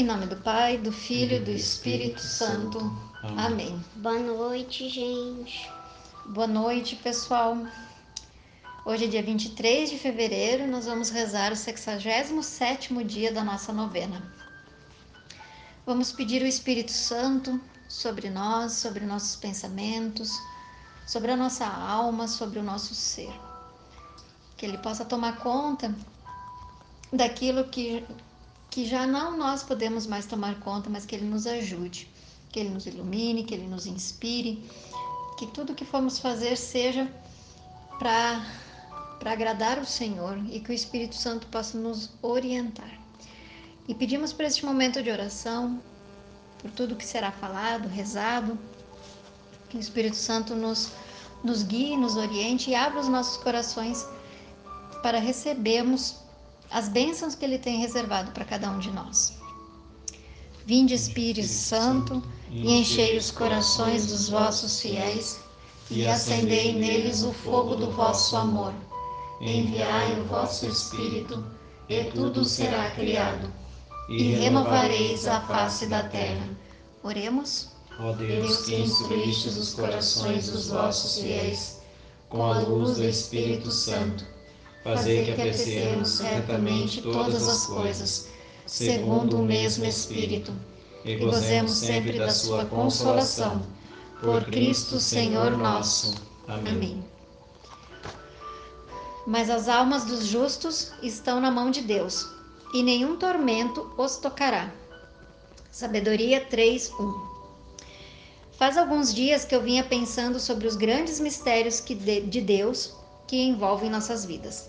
Em nome do Pai, do Filho e do Espírito Santo. Amém. Boa noite, gente. Boa noite, pessoal. Hoje é dia 23 de fevereiro, nós vamos rezar o 67º dia da nossa novena. Vamos pedir o Espírito Santo sobre nós, sobre nossos pensamentos, sobre a nossa alma, sobre o nosso ser. Que ele possa tomar conta daquilo que que já não nós podemos mais tomar conta, mas que Ele nos ajude, que Ele nos ilumine, que Ele nos inspire, que tudo que formos fazer seja para agradar o Senhor e que o Espírito Santo possa nos orientar. E pedimos por este momento de oração, por tudo que será falado, rezado, que o Espírito Santo nos, nos guie, nos oriente e abra os nossos corações para recebermos as bênçãos que Ele tem reservado para cada um de nós. Vinde, Espírito Santo, e enchei os corações dos vossos fiéis, e acendei neles o fogo do vosso amor. Enviai o vosso Espírito, e tudo será criado, e renovareis a face da terra. Oremos. Ó Deus, que instruístes os corações dos vossos fiéis com a luz do Espírito Santo, fazer que apreciemos certamente todas as coisas, segundo o mesmo Espírito, e gozemos sempre da sua consolação. Por Cristo Senhor nosso. Amém. Mas as almas dos justos estão na mão de Deus, e nenhum tormento os tocará. Sabedoria 3:1 Faz alguns dias que eu vinha pensando sobre os grandes mistérios de Deus que envolvem nossas vidas.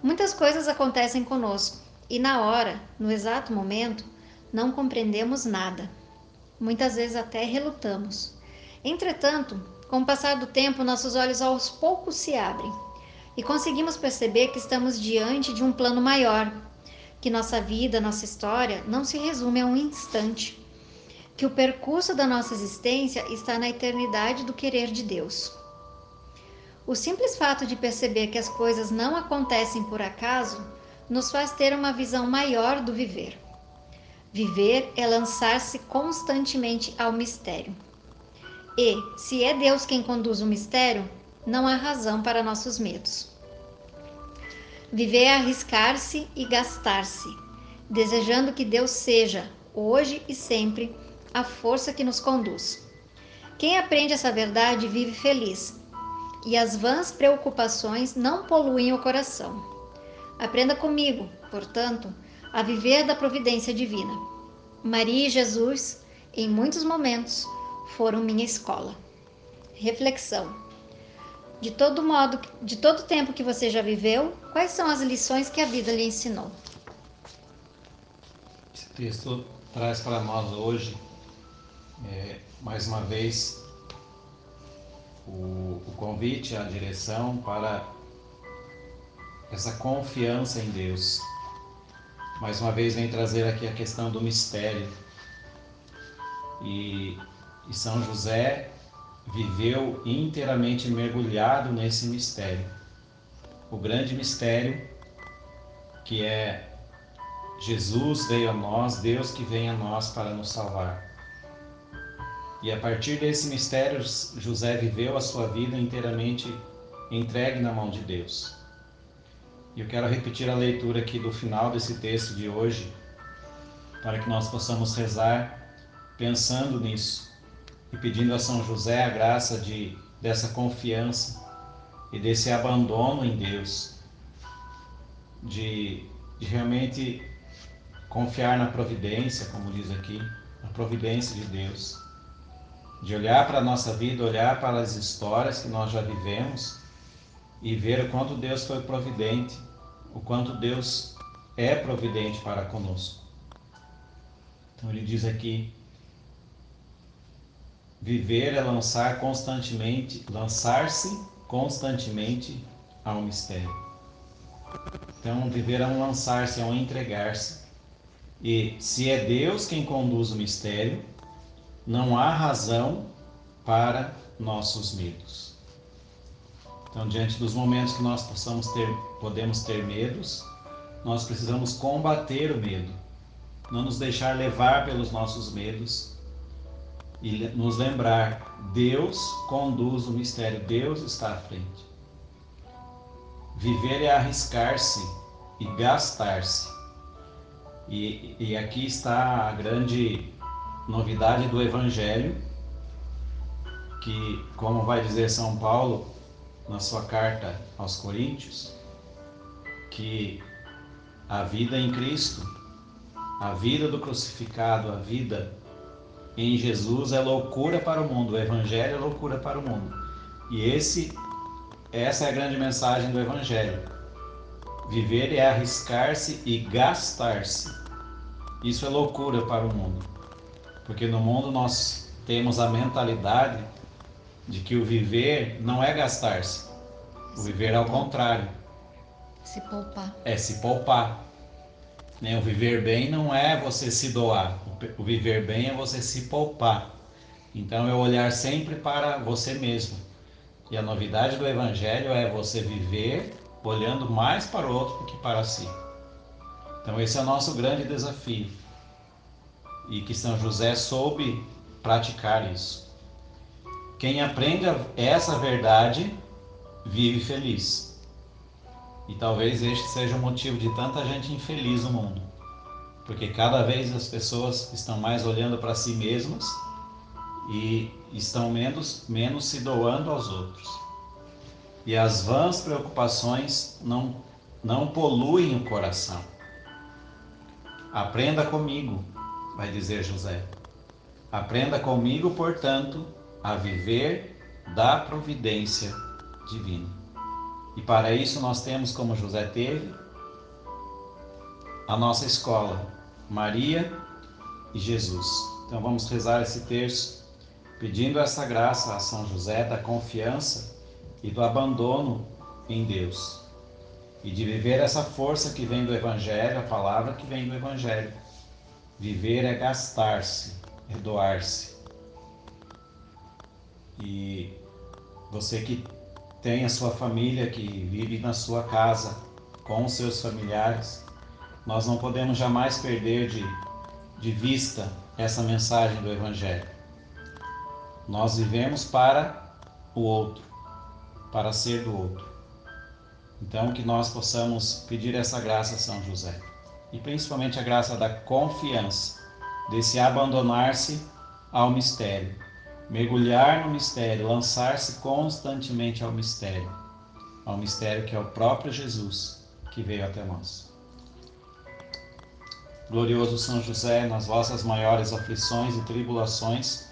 Muitas coisas acontecem conosco e, na hora, no exato momento, não compreendemos nada. Muitas vezes até relutamos. Entretanto, com o passar do tempo, nossos olhos aos poucos se abrem e conseguimos perceber que estamos diante de um plano maior, que nossa vida, nossa história não se resume a um instante, que o percurso da nossa existência está na eternidade do querer de Deus. O simples fato de perceber que as coisas não acontecem por acaso nos faz ter uma visão maior do viver. Viver é lançar-se constantemente ao mistério. E, se é Deus quem conduz o mistério, não há razão para nossos medos. Viver é arriscar-se e gastar-se, desejando que Deus seja, hoje e sempre, a força que nos conduz. Quem aprende essa verdade vive feliz, e as vãs preocupações não poluem o coração. Aprenda comigo, portanto, a viver da providência divina. Maria e Jesus, em muitos momentos, foram minha escola. Reflexão. De todo modo, de todo tempo que você já viveu, quais são as lições que a vida lhe ensinou? Esse texto traz para nós hoje, é, mais uma vez, o, o convite à direção para essa confiança em Deus. Mais uma vez vem trazer aqui a questão do mistério. E, e São José viveu inteiramente mergulhado nesse mistério. O grande mistério que é Jesus veio a nós, Deus que vem a nós para nos salvar. E a partir desse mistério, José viveu a sua vida inteiramente entregue na mão de Deus. E eu quero repetir a leitura aqui do final desse texto de hoje, para que nós possamos rezar pensando nisso e pedindo a São José a graça de dessa confiança e desse abandono em Deus, de, de realmente confiar na providência, como diz aqui, na providência de Deus de olhar para a nossa vida, olhar para as histórias que nós já vivemos e ver o quanto Deus foi providente, o quanto Deus é providente para conosco. Então ele diz aqui: viver é lançar constantemente, lançar-se constantemente ao mistério. Então, viver é um lançar-se, é um entregar-se. E se é Deus quem conduz o mistério, não há razão para nossos medos. Então, diante dos momentos que nós possamos ter, podemos ter medos, nós precisamos combater o medo, não nos deixar levar pelos nossos medos e nos lembrar: Deus conduz o mistério, Deus está à frente. Viver é arriscar-se e gastar-se. E, e aqui está a grande novidade do Evangelho, que, como vai dizer São Paulo na sua carta aos Coríntios, que a vida em Cristo, a vida do crucificado, a vida em Jesus é loucura para o mundo, o Evangelho é loucura para o mundo. E esse, essa é a grande mensagem do Evangelho. Viver é arriscar-se e gastar-se. Isso é loucura para o mundo. Porque no mundo nós temos a mentalidade de que o viver não é gastar-se. O viver é ao contrário. Se poupar. É se poupar. Né? O viver bem não é você se doar. O viver bem é você se poupar. Então é olhar sempre para você mesmo. E a novidade do Evangelho é você viver olhando mais para o outro do que para si. Então esse é o nosso grande desafio. E que São José soube praticar isso. Quem aprende essa verdade vive feliz. E talvez este seja o motivo de tanta gente infeliz no mundo. Porque cada vez as pessoas estão mais olhando para si mesmas e estão menos, menos se doando aos outros. E as vãs preocupações não, não poluem o coração. Aprenda comigo, vai dizer José. Aprenda comigo, portanto, a viver da providência divina. E para isso nós temos, como José teve, a nossa escola, Maria e Jesus. Então vamos rezar esse terço, pedindo essa graça a São José da confiança e do abandono em Deus. E de viver essa força que vem do Evangelho, a palavra que vem do Evangelho. Viver é gastar-se, é doar-se. E você que tem a sua família, que vive na sua casa, com os seus familiares, nós não podemos jamais perder de, de vista essa mensagem do Evangelho. Nós vivemos para o outro, para ser do outro. Então, que nós possamos pedir essa graça a São José. E principalmente a graça da confiança, desse abandonar-se ao mistério, mergulhar no mistério, lançar-se constantemente ao mistério, ao mistério que é o próprio Jesus que veio até nós. Glorioso São José, nas vossas maiores aflições e tribulações,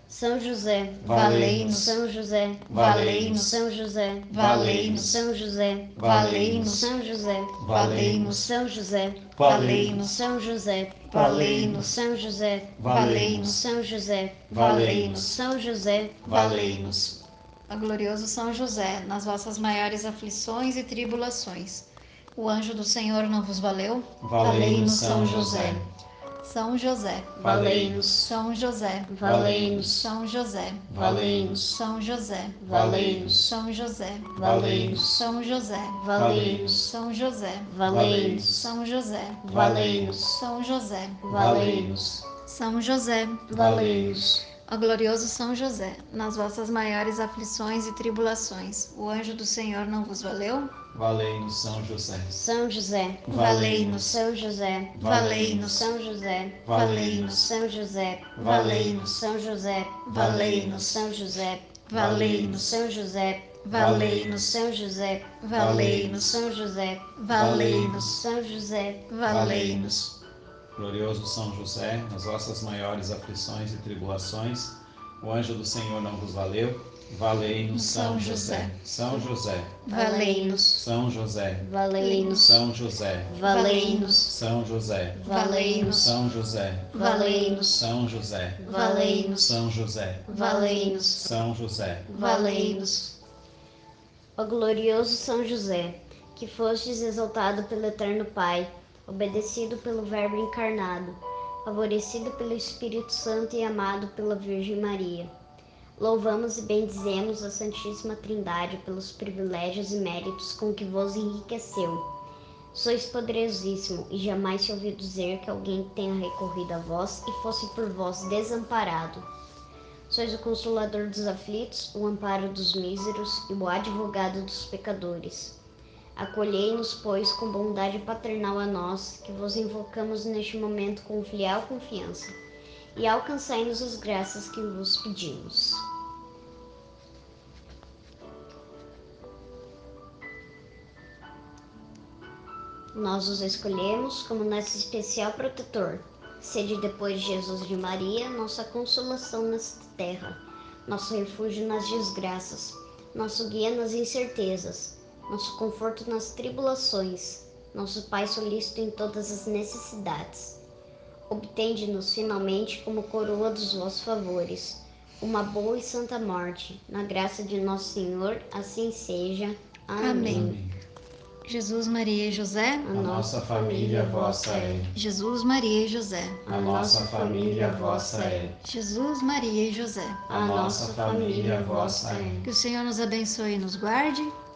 São José, Valei-nos. São José, Valei-nos. São José, Valei-nos. São José, Valei-nos. São José, Valei-nos. São José, Valei-nos. São José, Valei-nos. São José, Valei-nos. São José, Valei-nos. São José, Valei-nos. A glorioso São José, nas vossas maiores aflições e tribulações. O anjo do Senhor não vos valeu? Valei-nos, São José. São José. Valei-nos, São José. Valei-nos, São José. Valei-nos, São José. Valei-nos, São José. Valei-nos, São José. Valei-nos, São José. Valei-nos, São José. Valei-nos, São José. Valei-nos, São José. Valei-nos, Ó glorioso São José, nas vossas maiores aflições e tribulações, o anjo do Senhor não vos valeu? Valei-nos, São José. São José, Valei-nos. São José, Valei-nos. São José, Valei-nos. São José, Valei-nos. São José, Valei-nos. São José, Valei-nos. São José, Valei-nos. São José, Valei-nos. São José, Valei-nos. São José, Valei-nos. Glorioso São José, nas vossas maiores aflições e tribulações, O anjo do Senhor não vos valeu? Valei-nos, São José. São José. Valei-nos. São José. Valei-nos. São José. Valei-nos. São José. Valei-nos. São José. Valei-nos. São José. Valei-nos. São José. Valei-nos. São José. Valei-nos. Ó glorioso São José, que fostes exaltado pelo Eterno Pai, obedecido pelo Verbo encarnado, favorecido pelo Espírito Santo e amado pela Virgem Maria. Louvamos e bendizemos a Santíssima Trindade pelos privilégios e méritos com que vos enriqueceu. Sois poderosíssimo e jamais se ouviu dizer que alguém tenha recorrido a vós e fosse por vós desamparado. Sois o consolador dos aflitos, o amparo dos míseros e o advogado dos pecadores. Acolhei-nos, pois, com bondade paternal a nós, que vos invocamos neste momento com filial confiança, e alcançai-nos as graças que vos pedimos. Nós os escolhemos como nosso especial protetor. Sede depois de Jesus de Maria, nossa consolação nesta terra, nosso refúgio nas desgraças, nosso guia nas incertezas, nosso conforto nas tribulações, nosso Pai solícito em todas as necessidades. Obtende-nos finalmente como coroa dos vossos favores, uma boa e santa morte, na graça de nosso Senhor, assim seja. Amém. Amém. Jesus, Maria e José. A nossa família vossa é. Jesus, Maria e José. A nossa família vossa é. Jesus, Maria e José. A nossa família vossa é. Que o Senhor nos abençoe e nos guarde.